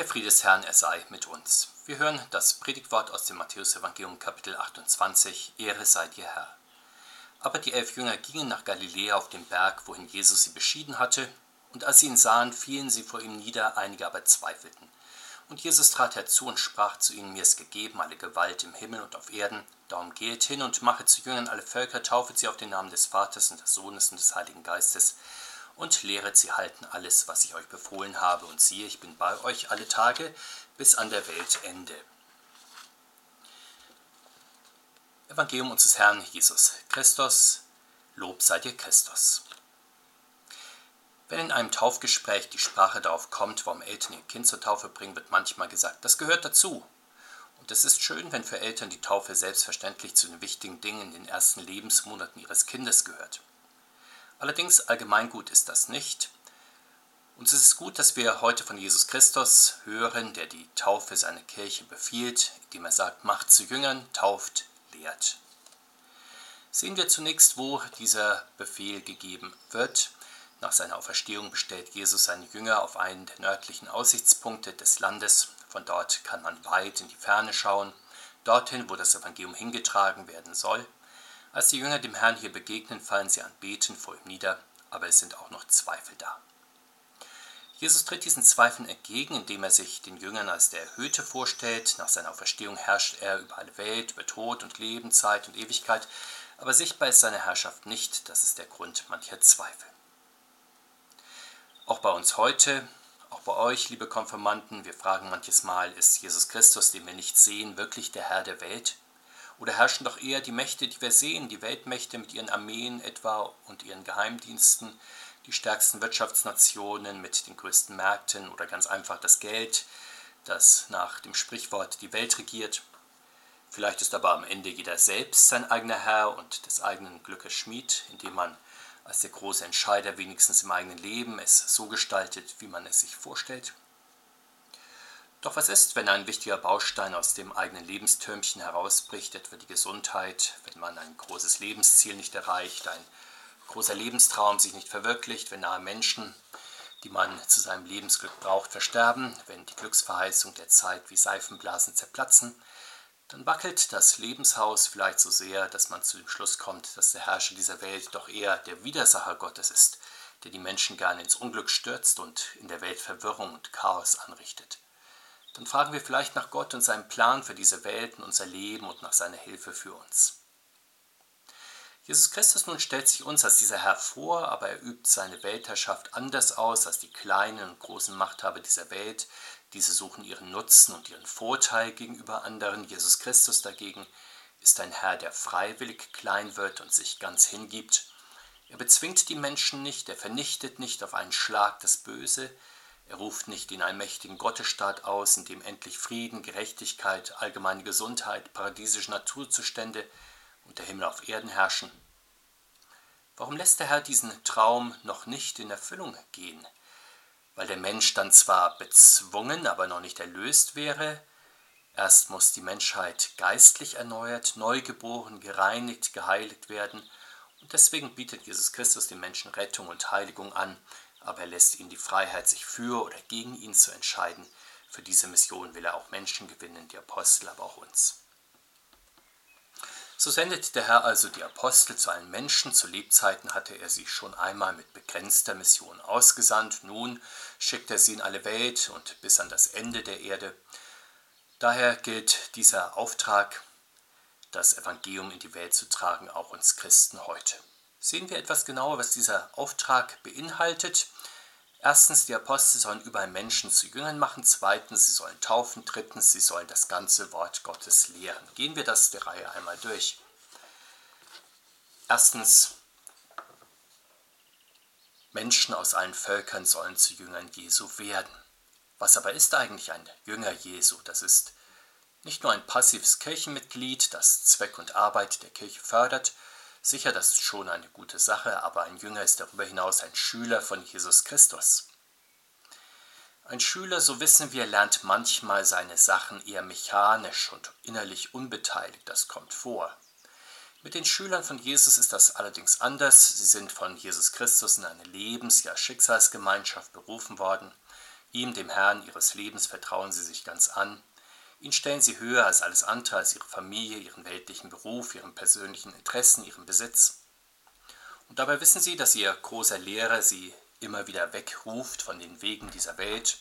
Der Friede des Herrn, er sei mit uns. Wir hören das Predigtwort aus dem Matthäus-Evangelium, Kapitel 28. Ehre sei dir, Herr. Aber die elf Jünger gingen nach Galiläa auf den Berg, wohin Jesus sie beschieden hatte. Und als sie ihn sahen, fielen sie vor ihm nieder, einige aber zweifelten. Und Jesus trat herzu und sprach zu ihnen: Mir ist gegeben alle Gewalt im Himmel und auf Erden. Darum geht hin und machet zu Jüngern alle Völker, taufet sie auf den Namen des Vaters und des Sohnes und des Heiligen Geistes und lehret sie halten alles, was ich euch befohlen habe. Und siehe, ich bin bei euch alle Tage bis an der Weltende. Evangelium unseres Herrn Jesus Christus, Lob sei dir Christus. Wenn in einem Taufgespräch die Sprache darauf kommt, warum Eltern ihr Kind zur Taufe bringen, wird manchmal gesagt, das gehört dazu. Und es ist schön, wenn für Eltern die Taufe selbstverständlich zu den wichtigen Dingen in den ersten Lebensmonaten ihres Kindes gehört. Allerdings allgemeingut ist das nicht. Und es ist gut, dass wir heute von Jesus Christus hören, der die Taufe seiner Kirche befiehlt, indem er sagt, macht zu Jüngern, tauft, lehrt. Sehen wir zunächst, wo dieser Befehl gegeben wird. Nach seiner Auferstehung bestellt Jesus seine Jünger auf einen der nördlichen Aussichtspunkte des Landes. Von dort kann man weit in die Ferne schauen, dorthin, wo das Evangelium hingetragen werden soll. Als die Jünger dem Herrn hier begegnen, fallen sie an Beten vor ihm nieder, aber es sind auch noch Zweifel da. Jesus tritt diesen Zweifeln entgegen, indem er sich den Jüngern als der Erhöhte vorstellt. Nach seiner Auferstehung herrscht er über alle Welt, über Tod und Leben, Zeit und Ewigkeit, aber sichtbar ist seine Herrschaft nicht, das ist der Grund mancher Zweifel. Auch bei uns heute, auch bei euch, liebe Konfirmanden, wir fragen manches Mal, ist Jesus Christus, den wir nicht sehen, wirklich der Herr der Welt? Oder herrschen doch eher die Mächte, die wir sehen, die Weltmächte mit ihren Armeen etwa und ihren Geheimdiensten, die stärksten Wirtschaftsnationen mit den größten Märkten oder ganz einfach das Geld, das nach dem Sprichwort die Welt regiert. Vielleicht ist aber am Ende jeder selbst sein eigener Herr und des eigenen Glückes Schmied, indem man als der große Entscheider wenigstens im eigenen Leben es so gestaltet, wie man es sich vorstellt. Doch was ist, wenn ein wichtiger Baustein aus dem eigenen Lebenstürmchen herausbricht, etwa die Gesundheit, wenn man ein großes Lebensziel nicht erreicht, ein großer Lebenstraum sich nicht verwirklicht, wenn nahe Menschen, die man zu seinem Lebensglück braucht, versterben, wenn die Glücksverheißung der Zeit wie Seifenblasen zerplatzen, dann wackelt das Lebenshaus vielleicht so sehr, dass man zu dem Schluss kommt, dass der Herrscher dieser Welt doch eher der Widersacher Gottes ist, der die Menschen gerne ins Unglück stürzt und in der Welt Verwirrung und Chaos anrichtet dann fragen wir vielleicht nach Gott und seinem Plan für diese Welt und unser Leben und nach seiner Hilfe für uns. Jesus Christus nun stellt sich uns als dieser Herr vor, aber er übt seine Weltherrschaft anders aus als die kleinen und großen Machthaber dieser Welt. Diese suchen ihren Nutzen und ihren Vorteil gegenüber anderen. Jesus Christus dagegen ist ein Herr, der freiwillig klein wird und sich ganz hingibt. Er bezwingt die Menschen nicht, er vernichtet nicht auf einen Schlag das Böse, er ruft nicht den allmächtigen Gottesstaat aus, in dem endlich Frieden, Gerechtigkeit, allgemeine Gesundheit, paradiesische Naturzustände und der Himmel auf Erden herrschen. Warum lässt der Herr diesen Traum noch nicht in Erfüllung gehen? Weil der Mensch dann zwar bezwungen, aber noch nicht erlöst wäre, erst muss die Menschheit geistlich erneuert, neugeboren, gereinigt, geheiligt werden, und deswegen bietet Jesus Christus den Menschen Rettung und Heiligung an, aber er lässt ihnen die Freiheit, sich für oder gegen ihn zu entscheiden. Für diese Mission will er auch Menschen gewinnen, die Apostel, aber auch uns. So sendet der Herr also die Apostel zu allen Menschen. Zu Lebzeiten hatte er sie schon einmal mit begrenzter Mission ausgesandt. Nun schickt er sie in alle Welt und bis an das Ende der Erde. Daher gilt dieser Auftrag, das Evangelium in die Welt zu tragen, auch uns Christen heute sehen wir etwas genauer, was dieser Auftrag beinhaltet. Erstens, die Apostel sollen überall Menschen zu Jüngern machen. Zweitens, sie sollen taufen. Drittens, sie sollen das ganze Wort Gottes lehren. Gehen wir das der Reihe einmal durch. Erstens, Menschen aus allen Völkern sollen zu Jüngern Jesu werden. Was aber ist eigentlich ein Jünger Jesu? Das ist nicht nur ein passives Kirchenmitglied, das Zweck und Arbeit der Kirche fördert, Sicher, das ist schon eine gute Sache, aber ein Jünger ist darüber hinaus ein Schüler von Jesus Christus. Ein Schüler, so wissen wir, lernt manchmal seine Sachen eher mechanisch und innerlich unbeteiligt, das kommt vor. Mit den Schülern von Jesus ist das allerdings anders. Sie sind von Jesus Christus in eine Lebens-, ja Schicksalsgemeinschaft berufen worden. Ihm, dem Herrn ihres Lebens, vertrauen sie sich ganz an. Ihn stellen sie höher als alles andere, als ihre Familie, ihren weltlichen Beruf, ihren persönlichen Interessen, ihren Besitz. Und dabei wissen sie, dass ihr großer Lehrer sie immer wieder wegruft von den Wegen dieser Welt,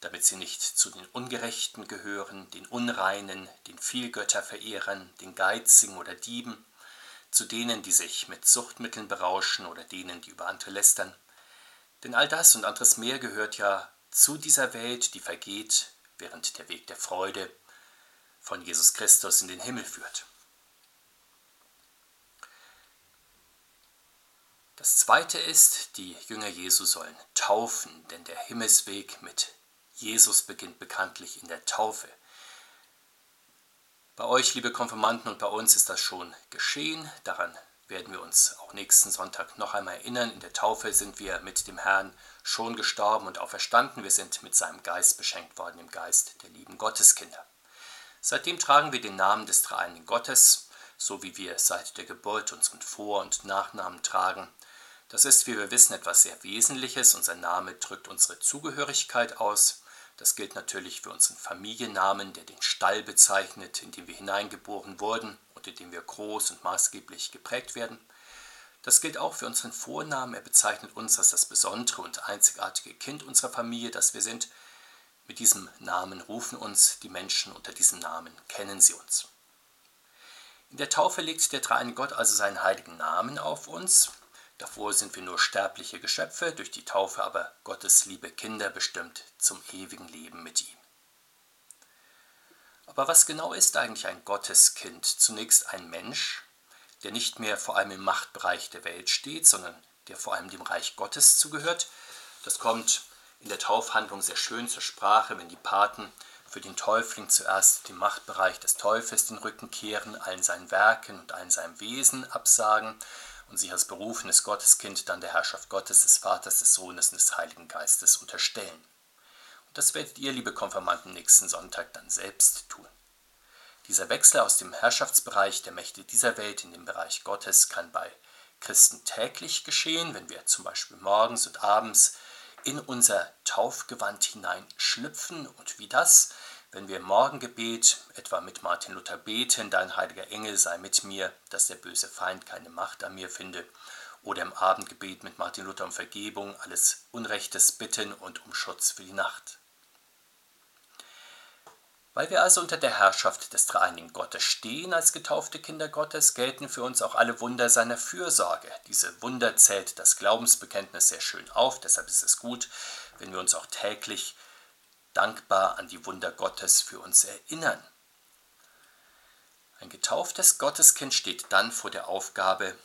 damit sie nicht zu den Ungerechten gehören, den Unreinen, den Vielgötterverehrern, den Geizigen oder Dieben, zu denen, die sich mit Suchtmitteln berauschen oder denen, die über andere lästern. Denn all das und anderes mehr gehört ja zu dieser Welt, die vergeht, während der Weg der Freude von Jesus Christus in den Himmel führt. Das zweite ist, die Jünger Jesu sollen taufen, denn der Himmelsweg mit Jesus beginnt bekanntlich in der Taufe. Bei euch, liebe Konfirmanden, und bei uns ist das schon geschehen. Daran werden wir uns auch nächsten Sonntag noch einmal erinnern. In der Taufe sind wir mit dem Herrn schon gestorben und auferstanden. Wir sind mit seinem Geist beschenkt worden, im Geist der lieben Gotteskinder. Seitdem tragen wir den Namen des dreieinigen Gottes, so wie wir seit der Geburt unseren Vor- und Nachnamen tragen. Das ist, wie wir wissen, etwas sehr Wesentliches. Unser Name drückt unsere Zugehörigkeit aus. Das gilt natürlich für unseren Familiennamen, der den Stall bezeichnet, in den wir hineingeboren wurden in dem wir groß und maßgeblich geprägt werden. Das gilt auch für unseren Vornamen. Er bezeichnet uns als das besondere und einzigartige Kind unserer Familie, das wir sind. Mit diesem Namen rufen uns die Menschen, unter diesem Namen kennen sie uns. In der Taufe legt der Dreiein Gott also seinen heiligen Namen auf uns. Davor sind wir nur sterbliche Geschöpfe, durch die Taufe aber Gottes liebe Kinder bestimmt zum ewigen Leben mit ihm. Aber was genau ist eigentlich ein Gotteskind? Zunächst ein Mensch, der nicht mehr vor allem im Machtbereich der Welt steht, sondern der vor allem dem Reich Gottes zugehört. Das kommt in der Taufhandlung sehr schön zur Sprache, wenn die Paten für den Täufling zuerst dem Machtbereich des Teufels den Rücken kehren, allen seinen Werken und allen seinem Wesen absagen und sich als berufenes Gotteskind dann der Herrschaft Gottes, des Vaters, des Sohnes und des Heiligen Geistes unterstellen. Das werdet ihr, liebe Konfirmanden, nächsten Sonntag dann selbst tun. Dieser Wechsel aus dem Herrschaftsbereich der Mächte dieser Welt in den Bereich Gottes kann bei Christen täglich geschehen, wenn wir zum Beispiel morgens und abends in unser Taufgewand hineinschlüpfen und wie das wenn wir im Morgengebet etwa mit Martin Luther beten, dein heiliger Engel sei mit mir, dass der böse Feind keine Macht an mir finde, oder im Abendgebet mit Martin Luther um Vergebung, alles Unrechtes bitten und um Schutz für die Nacht. Weil wir also unter der Herrschaft des dreieinigen Gottes stehen als getaufte Kinder Gottes, gelten für uns auch alle Wunder seiner Fürsorge. Diese Wunder zählt das Glaubensbekenntnis sehr schön auf, deshalb ist es gut, wenn wir uns auch täglich dankbar an die Wunder Gottes für uns erinnern. Ein getauftes Gotteskind steht dann vor der Aufgabe,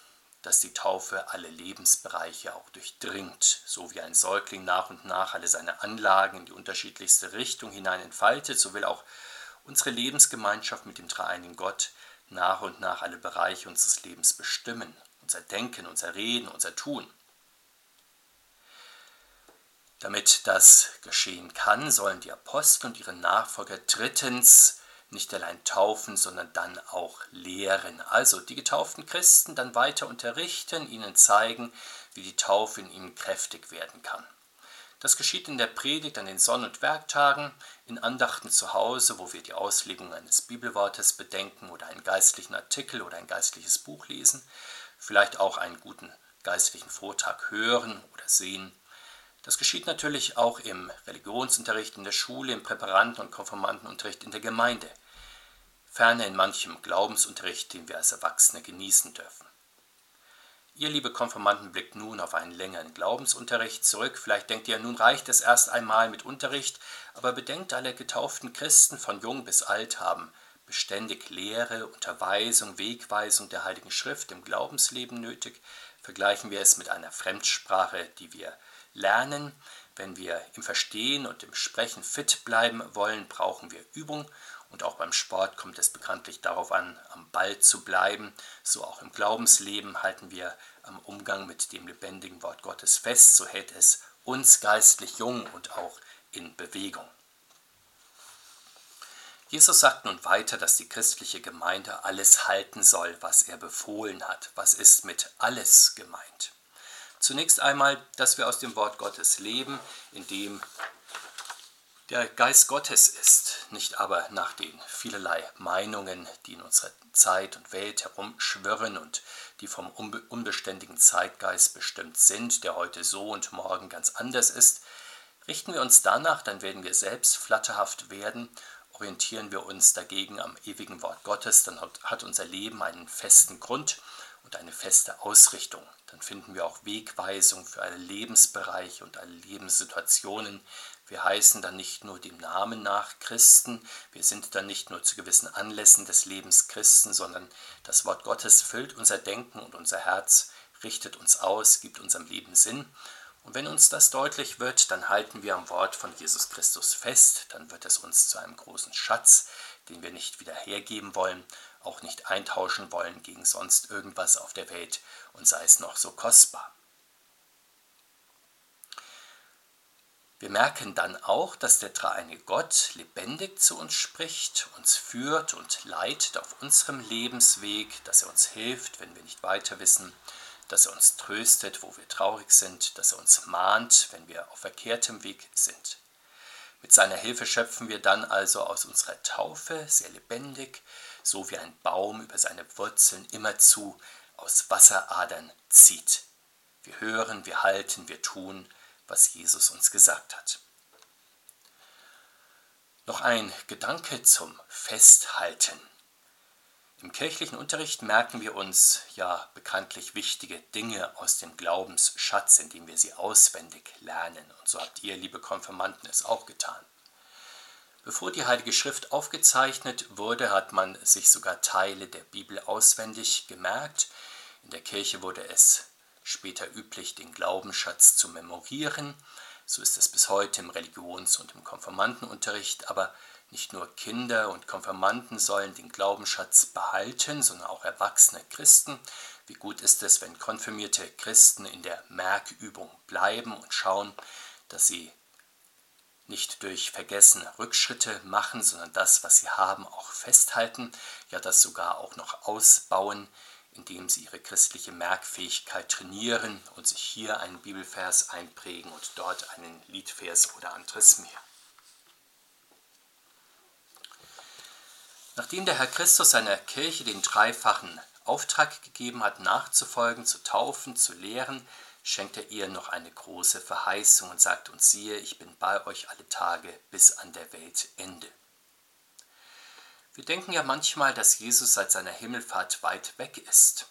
dass die Taufe alle Lebensbereiche auch durchdringt, so wie ein Säugling nach und nach alle seine Anlagen in die unterschiedlichste Richtung hinein entfaltet, so will auch unsere Lebensgemeinschaft mit dem dreieinigen Gott nach und nach alle Bereiche unseres Lebens bestimmen, unser Denken, unser Reden, unser Tun. Damit das geschehen kann, sollen die Apostel und ihre Nachfolger drittens nicht allein taufen, sondern dann auch lehren. Also die getauften Christen dann weiter unterrichten, ihnen zeigen, wie die Taufe in ihnen kräftig werden kann. Das geschieht in der Predigt an den Sonn- und Werktagen, in Andachten zu Hause, wo wir die Auslegung eines Bibelwortes bedenken oder einen geistlichen Artikel oder ein geistliches Buch lesen, vielleicht auch einen guten geistlichen Vortrag hören oder sehen das geschieht natürlich auch im Religionsunterricht in der Schule, im Präparanten- und Konformantenunterricht in der Gemeinde, ferner in manchem Glaubensunterricht, den wir als Erwachsene genießen dürfen. Ihr, liebe Konformanten, blickt nun auf einen längeren Glaubensunterricht zurück. Vielleicht denkt ihr, nun reicht es erst einmal mit Unterricht, aber bedenkt, alle getauften Christen von jung bis alt haben beständig Lehre, Unterweisung, Wegweisung der Heiligen Schrift im Glaubensleben nötig. Vergleichen wir es mit einer Fremdsprache, die wir lernen. Wenn wir im Verstehen und im Sprechen fit bleiben wollen, brauchen wir Übung. Und auch beim Sport kommt es bekanntlich darauf an, am Ball zu bleiben. So auch im Glaubensleben halten wir am Umgang mit dem lebendigen Wort Gottes fest. So hält es uns geistlich jung und auch in Bewegung. Jesus sagt nun weiter, dass die christliche Gemeinde alles halten soll, was er befohlen hat. Was ist mit alles gemeint? Zunächst einmal, dass wir aus dem Wort Gottes leben, indem der Geist Gottes ist, nicht aber nach den vielerlei Meinungen, die in unserer Zeit und Welt herumschwirren und die vom unbeständigen Zeitgeist bestimmt sind, der heute so und morgen ganz anders ist, richten wir uns danach, dann werden wir selbst flatterhaft werden, orientieren wir uns dagegen am ewigen Wort Gottes, dann hat unser Leben einen festen Grund und eine feste Ausrichtung. Dann finden wir auch Wegweisung für alle Lebensbereiche und alle Lebenssituationen, wir heißen dann nicht nur dem Namen nach Christen, wir sind dann nicht nur zu gewissen Anlässen des Lebens Christen, sondern das Wort Gottes füllt unser Denken und unser Herz, richtet uns aus, gibt unserem Leben Sinn. Und wenn uns das deutlich wird, dann halten wir am Wort von Jesus Christus fest, dann wird es uns zu einem großen Schatz, den wir nicht wieder hergeben wollen, auch nicht eintauschen wollen gegen sonst irgendwas auf der Welt und sei es noch so kostbar. Wir merken dann auch, dass der dreieine Gott lebendig zu uns spricht, uns führt und leitet auf unserem Lebensweg, dass er uns hilft, wenn wir nicht weiter wissen, dass er uns tröstet, wo wir traurig sind, dass er uns mahnt, wenn wir auf verkehrtem Weg sind. Mit seiner Hilfe schöpfen wir dann also aus unserer Taufe sehr lebendig, so wie ein Baum über seine Wurzeln immerzu aus Wasseradern zieht. Wir hören, wir halten, wir tun, was Jesus uns gesagt hat. Noch ein Gedanke zum Festhalten. Im kirchlichen Unterricht merken wir uns ja bekanntlich wichtige Dinge aus dem Glaubensschatz, indem wir sie auswendig lernen. Und so habt ihr, liebe Konfirmanden, es auch getan. Bevor die Heilige Schrift aufgezeichnet wurde, hat man sich sogar Teile der Bibel auswendig gemerkt. In der Kirche wurde es später üblich, den Glaubensschatz zu memorieren. So ist es bis heute im Religions- und im Konfirmandenunterricht, aber nicht nur Kinder und Konfirmanden sollen den Glaubensschatz behalten, sondern auch erwachsene Christen. Wie gut ist es, wenn konfirmierte Christen in der Merkübung bleiben und schauen, dass sie nicht durch Vergessen Rückschritte machen, sondern das, was sie haben, auch festhalten, ja das sogar auch noch ausbauen, indem sie ihre christliche Merkfähigkeit trainieren und sich hier einen Bibelvers einprägen und dort einen Liedvers oder anderes mehr. Nachdem der Herr Christus seiner Kirche den dreifachen Auftrag gegeben hat, nachzufolgen, zu taufen, zu lehren, schenkt er ihr noch eine große Verheißung und sagt uns, siehe, ich bin bei euch alle Tage bis an der Weltende. Wir denken ja manchmal, dass Jesus seit seiner Himmelfahrt weit weg ist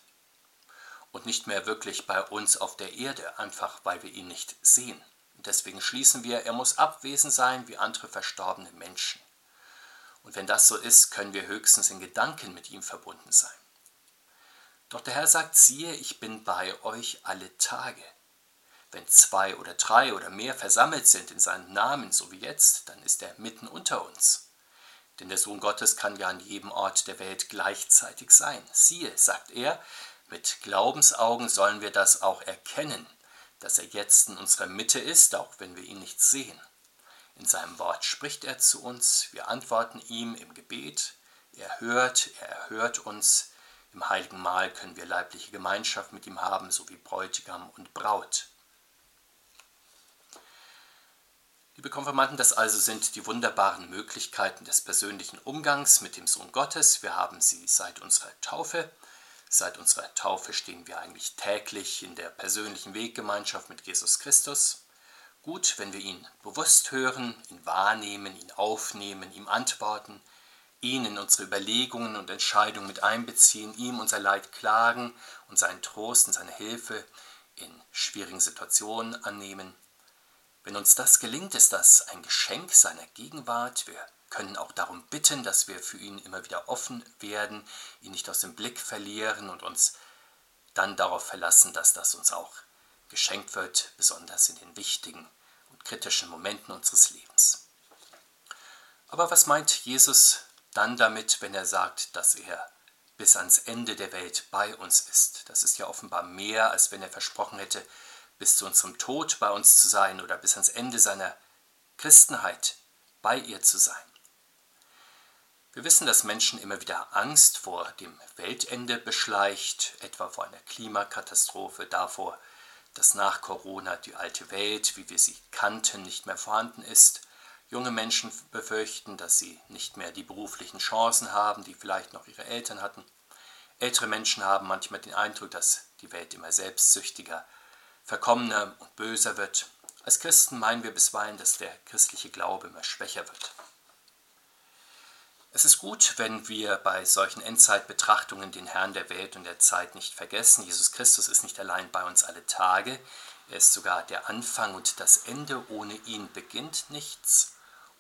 und nicht mehr wirklich bei uns auf der Erde, einfach weil wir ihn nicht sehen. Deswegen schließen wir, er muss abwesend sein wie andere verstorbene Menschen. Und wenn das so ist, können wir höchstens in Gedanken mit ihm verbunden sein. Doch der Herr sagt, siehe, ich bin bei euch alle Tage. Wenn zwei oder drei oder mehr versammelt sind in seinem Namen, so wie jetzt, dann ist er mitten unter uns. Denn der Sohn Gottes kann ja an jedem Ort der Welt gleichzeitig sein. Siehe, sagt er, mit Glaubensaugen sollen wir das auch erkennen, dass er jetzt in unserer Mitte ist, auch wenn wir ihn nicht sehen. In seinem Wort spricht er zu uns, wir antworten ihm im Gebet, er hört, er erhört uns, im heiligen Mahl können wir leibliche Gemeinschaft mit ihm haben, so wie Bräutigam und Braut. Liebe Konfirmanden, das also sind die wunderbaren Möglichkeiten des persönlichen Umgangs mit dem Sohn Gottes. Wir haben sie seit unserer Taufe. Seit unserer Taufe stehen wir eigentlich täglich in der persönlichen Weggemeinschaft mit Jesus Christus. Gut, wenn wir ihn bewusst hören, ihn wahrnehmen, ihn aufnehmen, ihm antworten, ihn in unsere Überlegungen und Entscheidungen mit einbeziehen, ihm unser Leid klagen und seinen Trost und seine Hilfe in schwierigen Situationen annehmen wenn uns das gelingt, ist das ein Geschenk seiner Gegenwart. Wir können auch darum bitten, dass wir für ihn immer wieder offen werden, ihn nicht aus dem Blick verlieren und uns dann darauf verlassen, dass das uns auch geschenkt wird, besonders in den wichtigen und kritischen Momenten unseres Lebens. Aber was meint Jesus dann damit, wenn er sagt, dass er bis ans Ende der Welt bei uns ist? Das ist ja offenbar mehr, als wenn er versprochen hätte, bis zu unserem Tod bei uns zu sein oder bis ans Ende seiner Christenheit bei ihr zu sein. Wir wissen, dass Menschen immer wieder Angst vor dem Weltende beschleicht, etwa vor einer Klimakatastrophe, davor, dass nach Corona die alte Welt, wie wir sie kannten, nicht mehr vorhanden ist, Junge Menschen befürchten, dass sie nicht mehr die beruflichen Chancen haben, die vielleicht noch ihre Eltern hatten. Ältere Menschen haben manchmal den Eindruck, dass die Welt immer selbstsüchtiger, verkommener und böser wird. Als Christen meinen wir bisweilen, dass der christliche Glaube immer schwächer wird. Es ist gut, wenn wir bei solchen Endzeitbetrachtungen den Herrn der Welt und der Zeit nicht vergessen. Jesus Christus ist nicht allein bei uns alle Tage, er ist sogar der Anfang und das Ende. Ohne ihn beginnt nichts,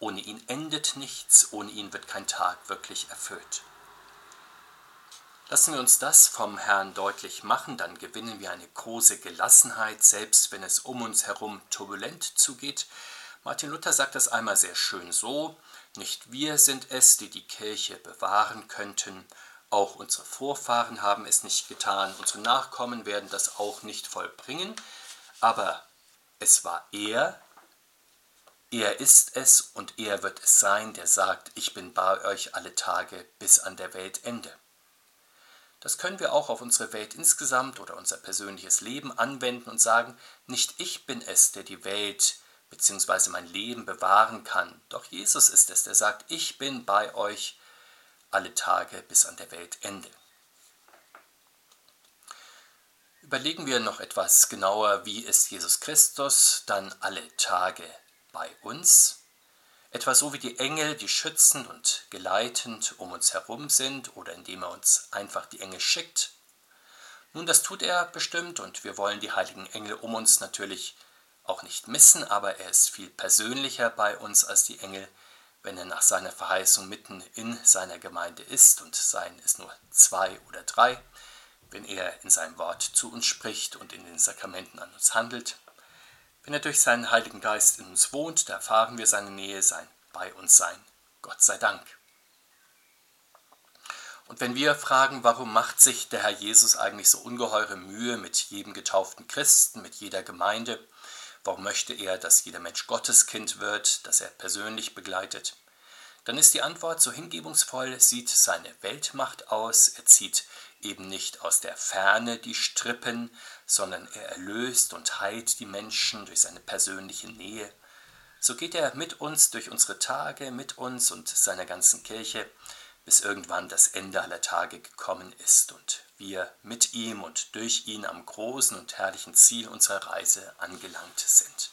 ohne ihn endet nichts, ohne ihn wird kein Tag wirklich erfüllt. Lassen wir uns das vom Herrn deutlich machen, dann gewinnen wir eine große Gelassenheit, selbst wenn es um uns herum turbulent zugeht. Martin Luther sagt das einmal sehr schön so, nicht wir sind es, die die Kirche bewahren könnten, auch unsere Vorfahren haben es nicht getan, unsere Nachkommen werden das auch nicht vollbringen, aber es war er, er ist es und er wird es sein, der sagt, ich bin bei euch alle Tage bis an der Weltende. Das können wir auch auf unsere Welt insgesamt oder unser persönliches Leben anwenden und sagen, nicht ich bin es, der die Welt bzw. mein Leben bewahren kann. Doch Jesus ist es, der sagt, ich bin bei euch alle Tage bis an der Weltende. Überlegen wir noch etwas genauer, wie ist Jesus Christus dann alle Tage bei uns? Etwa so wie die Engel, die schützend und geleitend um uns herum sind oder indem er uns einfach die Engel schickt. Nun, das tut er bestimmt und wir wollen die heiligen Engel um uns natürlich auch nicht missen, aber er ist viel persönlicher bei uns als die Engel, wenn er nach seiner Verheißung mitten in seiner Gemeinde ist und seien es nur zwei oder drei, wenn er in seinem Wort zu uns spricht und in den Sakramenten an uns handelt. Wenn er durch seinen Heiligen Geist in uns wohnt, da erfahren wir seine Nähe, sein bei uns sein. Gott sei Dank. Und wenn wir fragen, warum macht sich der Herr Jesus eigentlich so ungeheure Mühe mit jedem getauften Christen, mit jeder Gemeinde, Warum möchte er, dass jeder Mensch Gotteskind wird, dass er persönlich begleitet? Dann ist die Antwort so hingebungsvoll, sieht seine Weltmacht aus, er zieht eben nicht aus der Ferne die Strippen, sondern er erlöst und heilt die Menschen durch seine persönliche Nähe. So geht er mit uns durch unsere Tage, mit uns und seiner ganzen Kirche, bis irgendwann das Ende aller Tage gekommen ist und wir mit ihm und durch ihn am großen und herrlichen Ziel unserer Reise angelangt sind.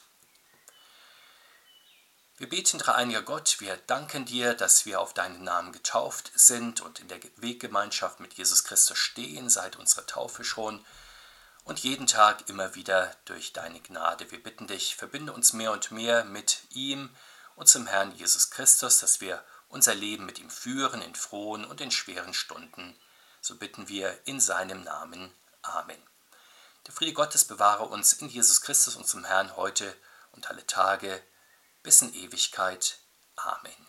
Wir beten, dreieiniger Gott, wir danken dir, dass wir auf deinen Namen getauft sind und in der Weggemeinschaft mit Jesus Christus stehen, seit unserer Taufe schon und jeden Tag immer wieder durch deine Gnade. Wir bitten dich, verbinde uns mehr und mehr mit ihm, unserem Herrn Jesus Christus, dass wir unser Leben mit ihm führen in frohen und in schweren Stunden. So bitten wir in seinem Namen. Amen. Der Friede Gottes bewahre uns in Jesus Christus, unserem Herrn, heute und alle Tage bis in Ewigkeit. Amen.